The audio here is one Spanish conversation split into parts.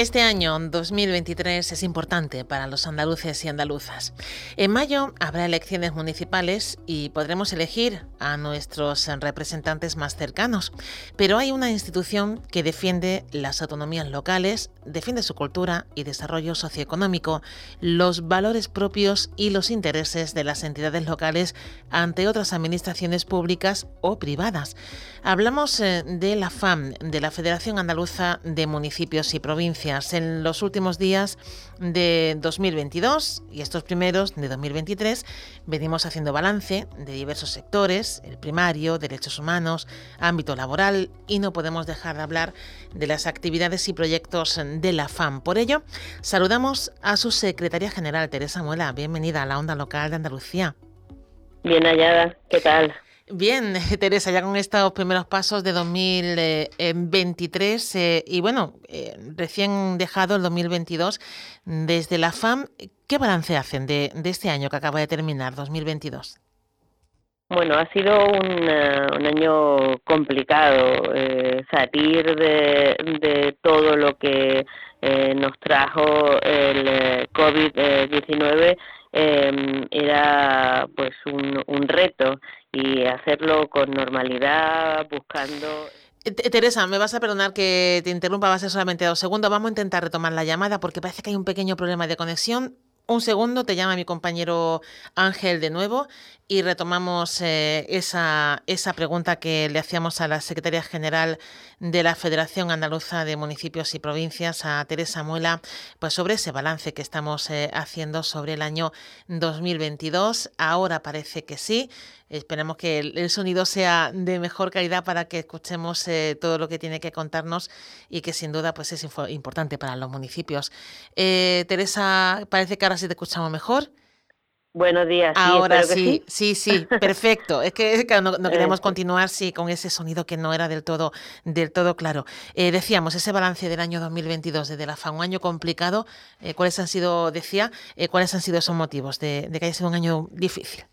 Este año 2023 es importante para los andaluces y andaluzas. En mayo habrá elecciones municipales y podremos elegir a nuestros representantes más cercanos, pero hay una institución que defiende las autonomías locales, defiende su cultura y desarrollo socioeconómico, los valores propios y los intereses de las entidades locales ante otras administraciones públicas o privadas. Hablamos eh, de la FAM, de la Federación Andaluza de Municipios y Provincias en los últimos días de 2022 y estos primeros de 2023 venimos haciendo balance de diversos sectores, el primario, derechos humanos, ámbito laboral y no podemos dejar de hablar de las actividades y proyectos de la FAM. Por ello, saludamos a su secretaria general, Teresa Muela. Bienvenida a la onda local de Andalucía. Bien hallada, ¿qué tal? Bien, Teresa, ya con estos primeros pasos de 2023 eh, y bueno, eh, recién dejado el 2022, desde la FAM, ¿qué balance hacen de, este año que acaba de terminar, 2022? Bueno, ha sido un, eh, año complicado. salir de, todo lo que nos trajo el COVID-19 era pues un, un reto y hacerlo con normalidad, buscando... Eh, Teresa, me vas a perdonar que te interrumpa, va a ser solamente dos segundos. Vamos a intentar retomar la llamada porque parece que hay un pequeño problema de conexión. Un segundo, te llama mi compañero Ángel de nuevo y retomamos eh, esa, esa pregunta que le hacíamos a la secretaria general de la Federación Andaluza de Municipios y Provincias, a Teresa Muela, pues sobre ese balance que estamos eh, haciendo sobre el año 2022. Ahora parece que sí. Esperemos que el, sonido sea de mejor calidad para que escuchemos eh, todo lo que tiene que contarnos y que sin duda pues es importante para los municipios. Eh, Teresa, parece que ahora sí te escuchamos mejor. Buenos días. Ahora sí, sí, sí, perfecto. es que, no, queremos continuar sí, con ese sonido que no era del todo, del todo claro. Eh, decíamos, ese balance del año 2022 desde la FA, un año complicado. ¿Cuáles han sido, decía, cuáles han sido esos motivos de, de que haya sido un año difícil?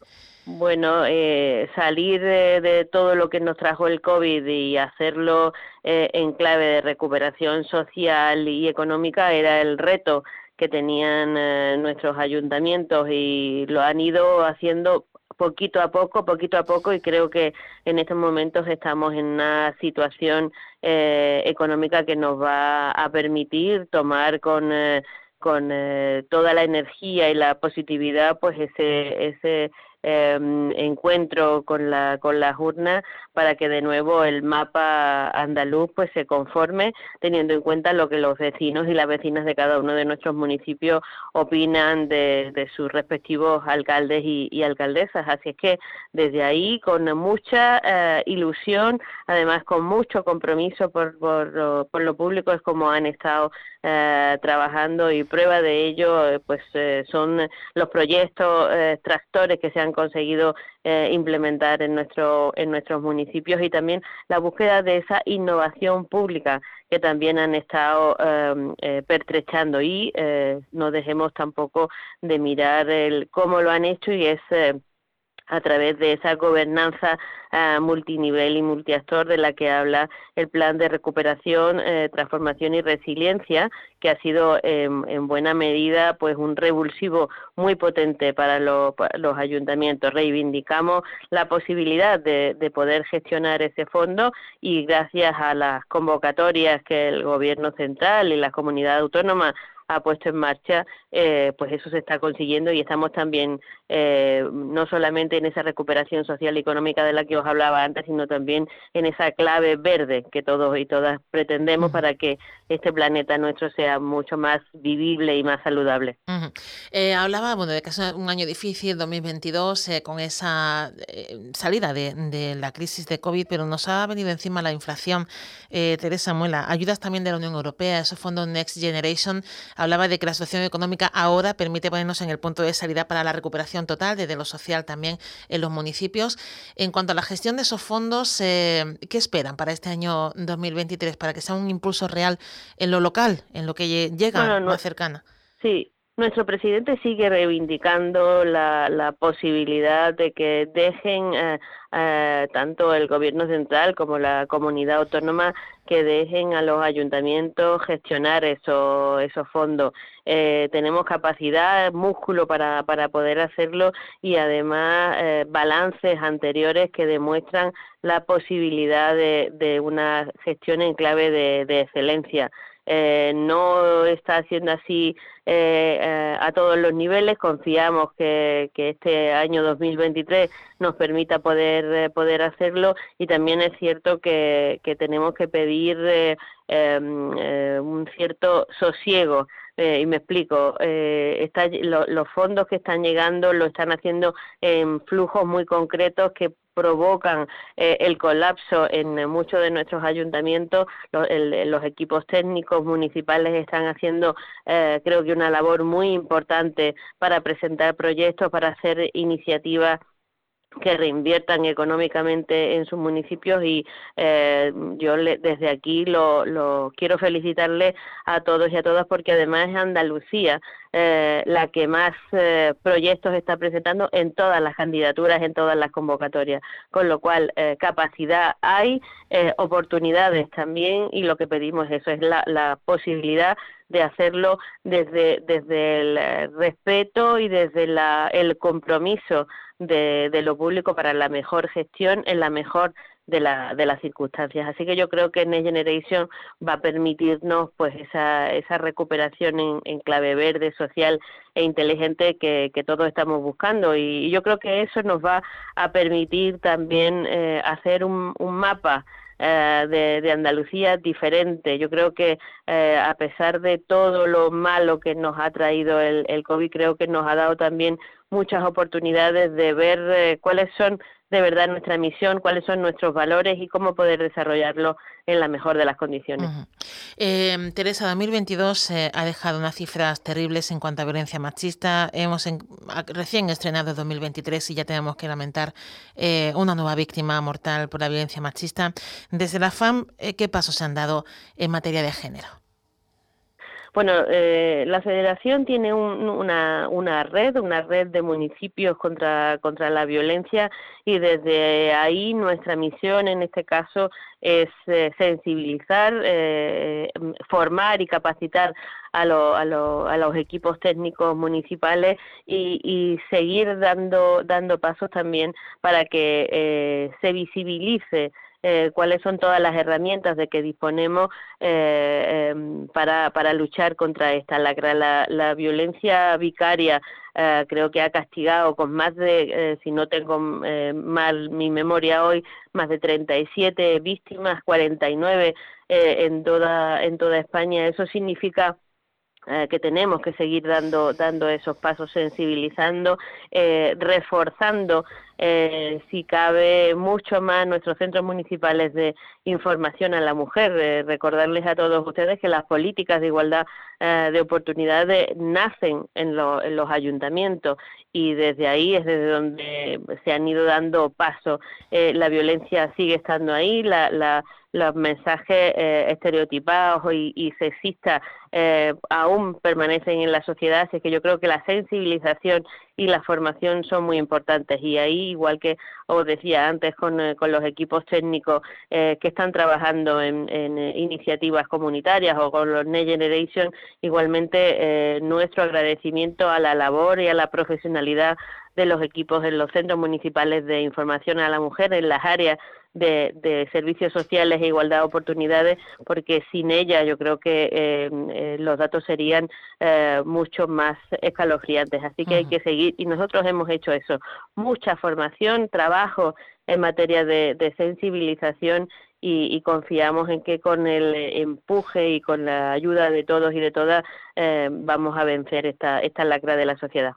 Bueno, eh, salir de, todo lo que nos trajo el COVID y hacerlo eh, en clave de recuperación social y económica era el reto que tenían eh, nuestros ayuntamientos y lo han ido haciendo poquito a poco, poquito a poco, y creo que en estos momentos estamos en una situación eh, económica que nos va a permitir tomar con eh, con eh, toda la energía y la positividad, pues ese ese Em, encuentro con, la, con las urnas para que de nuevo el mapa andaluz pues se conforme teniendo en cuenta lo que los vecinos y las vecinas de cada uno de nuestros municipios opinan de, de sus respectivos alcaldes y, alcaldesas. Así es que desde ahí con mucha eh, ilusión, además con mucho compromiso por, por, por, lo público es como han estado eh, trabajando y prueba de ello eh, pues son los proyectos tractores que se han conseguido eh, implementar en, nuestro, en nuestros municipios y también la búsqueda de esa innovación pública que también han estado em, eh, pertrechando. Y eh, no dejemos tampoco de mirar el cómo lo han hecho y es a través de esa gobernanza uh, multinivel y multiactor de la que habla el plan de recuperación, eh, transformación y resiliencia, que ha sido en buena medida pues un revulsivo muy potente para, los ayuntamientos. Reivindicamos la posibilidad de, de poder gestionar ese fondo y gracias a las convocatorias que el Gobierno central y la comunidad autónoma ha puesto en marcha, eh, pues eso se está consiguiendo y estamos también eh, no solamente en esa recuperación social y económica de la que os hablaba antes, sino también en esa clave verde que todos y todas pretendemos para que este planeta nuestro sea mucho más vivible y más saludable. Eh, hablaba bueno, de que es un año difícil, 2022, con esa salida de, la crisis de COVID, pero nos ha venido encima la inflación. Teresa Muela, ayudas también de la Unión Europea, esos fondos Next Generation hablaba de que la situación económica ahora permite ponernos en el punto de salida para la recuperación total, desde lo social también en los municipios. En cuanto a la gestión de esos fondos, eh, ¿qué esperan para este año 2023? Para que sea un impulso real en lo local, en lo que llega más cercana. Sí, nuestro presidente sigue reivindicando la, la posibilidad de que dejen eh, eh, tanto el gobierno central como la comunidad autónoma que dejen a los ayuntamientos gestionar eso, esos fondos. Eh, tenemos capacidad, músculo para, poder hacerlo y además balances anteriores que demuestran la posibilidad de, una gestión en clave de excelencia. Eh, no está haciendo así eh, eh, a todos los niveles. Confiamos que, que, este año 2023 nos permita poder, poder hacerlo y también es cierto que, que tenemos que pedir em, un cierto sosiego. y me explico, está, los fondos que están llegando lo están haciendo en flujos muy concretos que provocan eh, el colapso en muchos de nuestros ayuntamientos. Los, equipos técnicos municipales están haciendo, eh, creo que, una labor muy importante para presentar proyectos, para hacer iniciativas que reinviertan económicamente en sus municipios y eh, yo desde aquí lo, quiero felicitarle a todos y a todas porque además es Andalucía eh, la que más eh, proyectos está presentando en todas las candidaturas, en todas las convocatorias, con lo cual capacidad hay, oportunidades también y lo que pedimos eso es la, la posibilidad de hacerlo desde, desde el respeto y desde la, el compromiso de, de, lo público para la mejor gestión en la mejor de, la, de las circunstancias. Así que yo creo que Next Generation va a permitirnos pues esa, esa recuperación en, en clave verde, social e inteligente que, que todos estamos buscando. Y, yo creo que eso nos va a permitir también eh, hacer un, un mapa eh, de, de, Andalucía diferente. Yo creo que eh, a pesar de todo lo malo que nos ha traído el, el COVID, creo que nos ha dado también muchas oportunidades de ver eh, cuáles son de verdad nuestra misión, cuáles son nuestros valores y cómo poder desarrollarlo en la mejor de las condiciones. eh, Teresa, 2022 eh, ha dejado unas cifras terribles en cuanto a violencia machista. Hemos recién estrenado 2023 y ya tenemos que lamentar eh, una nueva víctima mortal por la violencia machista. Desde la FAM, eh, ¿qué pasos se han dado en materia de género? Bueno, eh, la Federación tiene una, una red, una red de municipios contra, contra la violencia y desde ahí nuestra misión en este caso es eh, sensibilizar, eh, formar y capacitar a, a, a, los equipos técnicos municipales y, y, seguir dando, dando pasos también para que eh, se visibilice eh, cuáles son todas las herramientas de que disponemos eh, em, para, para luchar contra esta lacra. La, la violencia vicaria eh, creo que ha castigado con más de, si no tengo mal mi memoria hoy, más de 37 víctimas, 49 en, toda, en toda España. Eso significa que tenemos que seguir dando, dando esos pasos, sensibilizando, reforzando eh, si cabe mucho más nuestros centros municipales de información a la mujer. Eh, recordarles a todos ustedes que las políticas de igualdad eh, de oportunidades nacen en, los ayuntamientos y desde ahí es desde donde se han ido dando paso. la violencia sigue estando ahí, los mensajes estereotipados y, y sexistas aún permanecen en la sociedad, así que yo creo que la sensibilización y la formación son muy importantes. Y ahí igual que os decía antes con, eh, con los equipos técnicos eh, que están trabajando en, eh, iniciativas comunitarias o con los Next Generation igualmente nuestro agradecimiento a la labor y a la profesionalidad de los equipos en los centros municipales de información a la mujer en las áreas de, servicios sociales e igualdad de oportunidades, porque sin ella yo creo que eh, eh, los datos serían eh, mucho más escalofriantes. Así que hay que seguir y nosotros hemos hecho eso, mucha formación, trabajo en materia de sensibilización y, confiamos en que con el empuje y con la ayuda de todos y de todas eh, vamos a vencer esta, esta lacra de la sociedad.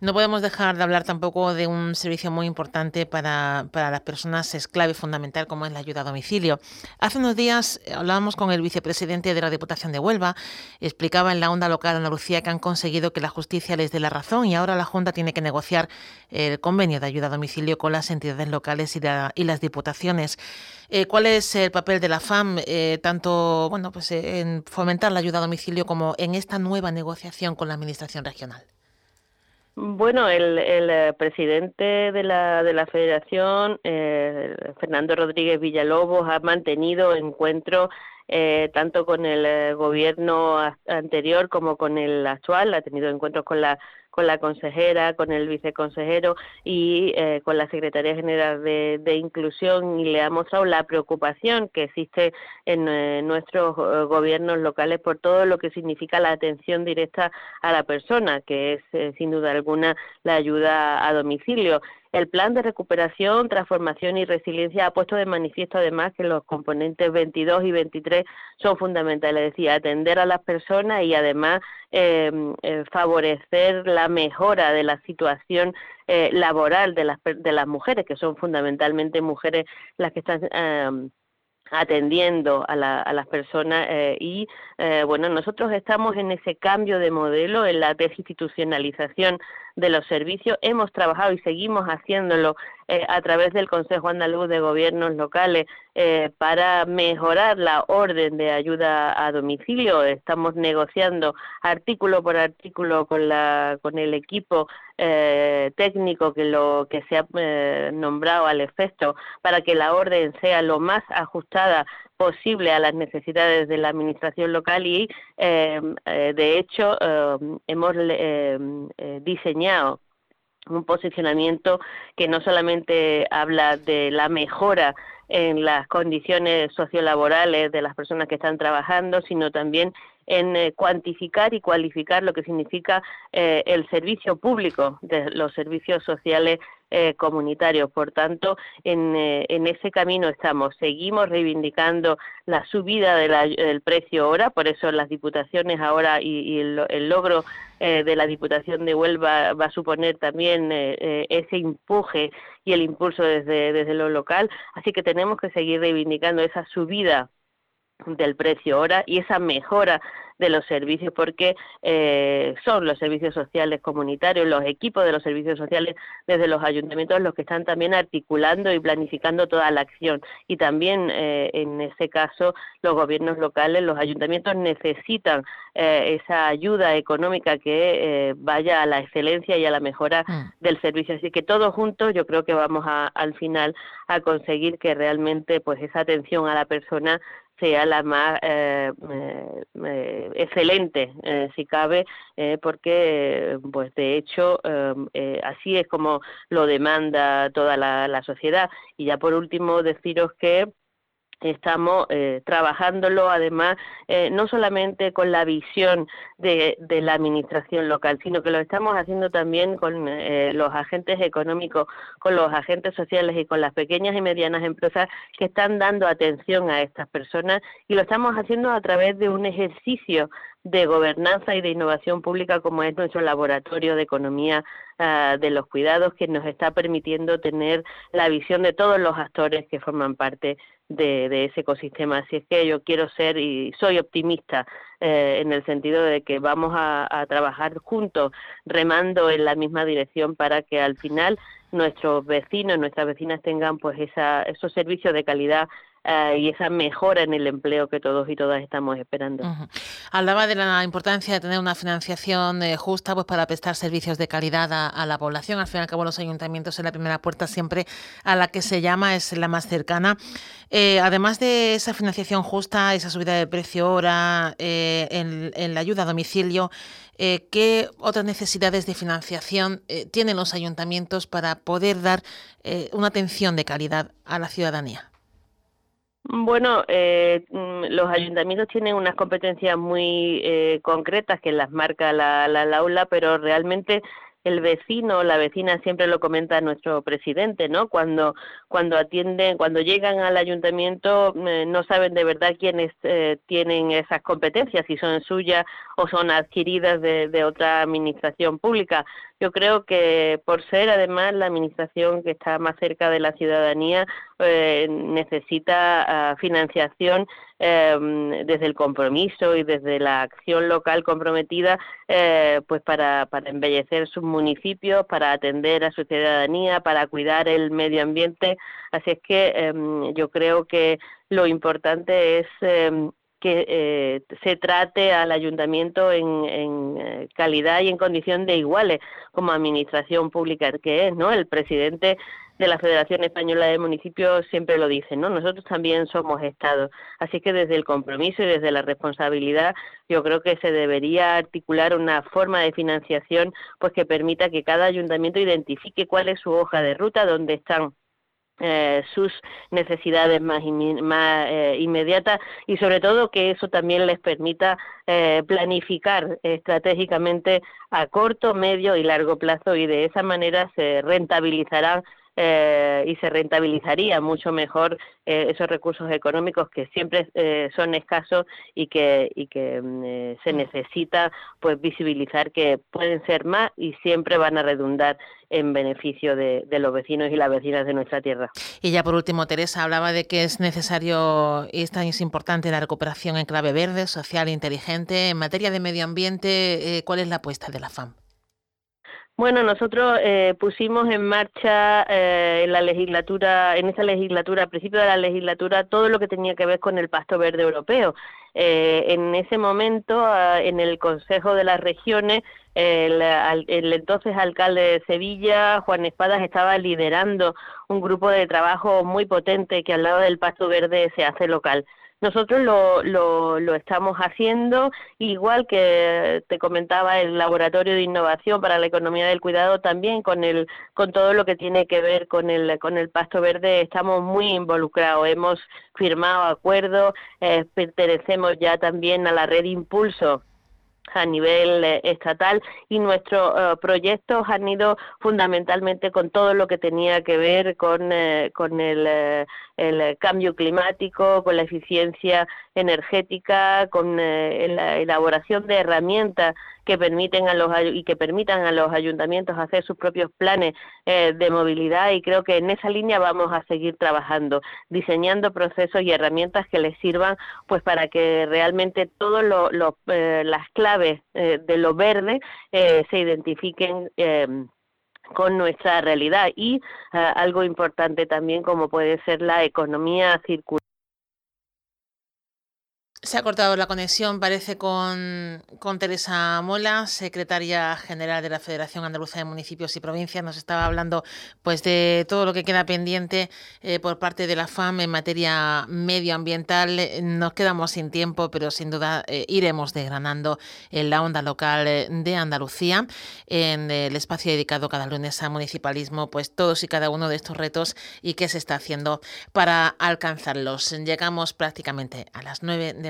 No podemos dejar de hablar tampoco de un servicio muy importante para, para las personas, es clave fundamental como es la ayuda a domicilio. Hace unos días eh, hablábamos con el vicepresidente de la Diputación de Huelva, explicaba en la onda local de Andalucía que han conseguido que la justicia les dé la razón y ahora la Junta tiene que negociar el convenio de ayuda a domicilio con las entidades locales y, y las diputaciones. Eh, ¿Cuál es el papel de la FAM, eh, tanto bueno, pues, eh, en fomentar la ayuda a domicilio como en esta nueva negociación con la Administración regional? Bueno, el, presidente de la, de la Federación, Fernando Rodríguez Villalobos, ha mantenido encuentros tanto con el gobierno anterior como con el actual, ha tenido encuentros con la con la consejera, con el viceconsejero y eh, con la Secretaría General de, Inclusión y le ha mostrado la preocupación que existe en eh, nuestros eh, gobiernos locales por todo lo que significa la atención directa a la persona, que es sin duda alguna la ayuda a domicilio. El plan de recuperación, transformación y resiliencia ha puesto de manifiesto además que los componentes 22 y 23 son fundamentales, es decir, atender a las personas y además em, eh, favorecer la mejora de la situación eh, laboral de las, de las mujeres, que son fundamentalmente mujeres las que están em, atendiendo a, las personas eh, y eh, bueno nosotros estamos en ese cambio de modelo en la desinstitucionalización de los servicios. Hemos trabajado y seguimos haciéndolo eh, a través del Consejo Andaluz de Gobiernos Locales para mejorar la orden de ayuda a domicilio. Estamos negociando artículo por artículo con la con el equipo técnico que lo que se ha nombrado al efecto para que la orden sea lo más ajustada posible a las necesidades de la administración local y em, eh, de hecho em, hemos em, eh, diseñado un posicionamiento que no solamente habla de la mejora en las condiciones sociolaborales de las personas que están trabajando, sino también en eh, cuantificar y cualificar lo que significa eh, el servicio público de los servicios sociales eh, comunitarios. Por tanto, en, en, ese camino estamos. Seguimos reivindicando la subida del precio ahora, por eso las diputaciones ahora y, el, logro de la Diputación de Huelva va a suponer también ese empuje y el impulso desde, desde lo local. Así que tenemos que seguir reivindicando esa subida del precio hora y esa mejora de los servicios porque eh, son los servicios sociales comunitarios, los equipos de los servicios sociales desde los ayuntamientos los que están también articulando y planificando toda la acción y también eh, en ese caso los gobiernos locales, los ayuntamientos necesitan eh, esa ayuda económica que vaya a la excelencia y a la mejora mm. del servicio. Así que todos juntos yo creo que vamos a, al final a conseguir que realmente pues esa atención a la persona sea la más eh, eh, eh, excelente, si cabe, porque, pues de hecho, así es como lo demanda toda la sociedad. Y ya por último, deciros que estamos eh, trabajándolo además eh, no solamente con la visión de, de, la administración local, sino que lo estamos haciendo también con eh, los agentes económicos, con los agentes sociales y con las pequeñas y medianas empresas que están dando atención a estas personas y lo estamos haciendo a través de un ejercicio de gobernanza y de innovación pública como es nuestro laboratorio de economía ah, de los cuidados que nos está permitiendo tener la visión de todos los actores que forman parte de, ese ecosistema. Así es que yo quiero ser y soy optimista eh, en el sentido de que vamos a, a trabajar juntos, remando en la misma dirección para que al final nuestros vecinos, nuestras vecinas tengan pues esa, esos servicios de calidad eh, y esa mejora en el empleo que todos y todas estamos esperando. Hablaba de la importancia de tener una financiación eh, justa pues para prestar servicios de calidad a, la población. Al fin y al cabo, los ayuntamientos en la primera puerta siempre a la que se llama es la más cercana. Eh, además de esa financiación justa, esa subida de precio hora, en, en, la ayuda a domicilio, ¿qué otras necesidades de financiación tienen los ayuntamientos para poder dar una atención de calidad a la ciudadanía? Bueno, eh, mm, los ayuntamientos tienen unas competencias muy eh, concretas que las marca la, la, la aula, pero realmente el vecino, la vecina siempre lo comenta nuestro presidente, ¿no? Cuando cuando atienden, cuando llegan al ayuntamiento eh, no saben de verdad quiénes eh, tienen esas competencias, si son suyas o son adquiridas de, otra administración pública. Yo creo que por ser además la administración que está más cerca de la ciudadanía eh, necesita uh, financiación Em, desde el compromiso y desde la acción local comprometida eh, pues para, para embellecer sus municipios, para atender a su ciudadanía, para cuidar el medio ambiente. Así es que em, yo creo que lo importante es em, que eh, se trate al ayuntamiento en, en, eh, calidad y en condición de iguales como administración pública que es, ¿no? El presidente de la Federación Española de Municipios siempre lo dicen, ¿no? Nosotros también somos Estado. Así que desde el compromiso y desde la responsabilidad, yo creo que se debería articular una forma de financiación pues que permita que cada ayuntamiento identifique cuál es su hoja de ruta, dónde están eh, sus necesidades más, más eh, inmediatas y sobre todo que eso también les permita eh, planificar estratégicamente a corto, medio y largo plazo y de esa manera se rentabilizarán eh, y se rentabilizaría mucho mejor eh, esos recursos económicos que siempre eh, son escasos y que, y que mm, se necesita pues visibilizar que pueden ser más y siempre van a redundar en beneficio de, los vecinos y las vecinas de nuestra tierra. Y ya por último, Teresa hablaba de que es necesario y es tan importante la recuperación en clave verde, social e inteligente. En materia de medio ambiente, ¿cuál es la apuesta de la FAM? Bueno, nosotros eh, pusimos en marcha eh, en la legislatura, en esa legislatura, al principio de la legislatura, todo lo que tenía que ver con el Pasto Verde Europeo. Eh, en ese momento, ah, en el Consejo de las Regiones, el, el, entonces alcalde de Sevilla, Juan Espadas, estaba liderando un grupo de trabajo muy potente que al lado del Pasto Verde se hace local. Nosotros lo, lo, lo, estamos haciendo, igual que te comentaba el Laboratorio de Innovación para la Economía del Cuidado, también con, el, con todo lo que tiene que ver con el, con el pasto verde, estamos muy involucrados. Hemos firmado acuerdos, eh, pertenecemos ya también a la red Impulso a nivel eh, estatal y nuestros eh, proyectos han ido fundamentalmente con todo lo que tenía que ver con, eh, con el, el, cambio climático, con la eficiencia energética, con la elaboración de herramientas que permiten a los y que permitan a los ayuntamientos hacer sus propios planes eh, de movilidad y creo que en esa línea vamos a seguir trabajando, diseñando procesos y herramientas que les sirvan pues para que realmente todas eh, las claves eh, de lo verde se identifiquen con nuestra realidad. Y algo importante también como puede ser la economía circular se ha cortado la conexión, parece, con, con, Teresa Mola, secretaria general de la Federación Andaluza de Municipios y Provincias. Nos estaba hablando pues, de todo lo que queda pendiente eh, por parte de la FAM en materia medioambiental. Nos quedamos sin tiempo, pero sin duda eh, iremos desgranando en la onda local de Andalucía, en el espacio dedicado cada lunes a municipalismo, pues todos y cada uno de estos retos y qué se está haciendo para alcanzarlos. Llegamos prácticamente a las nueve de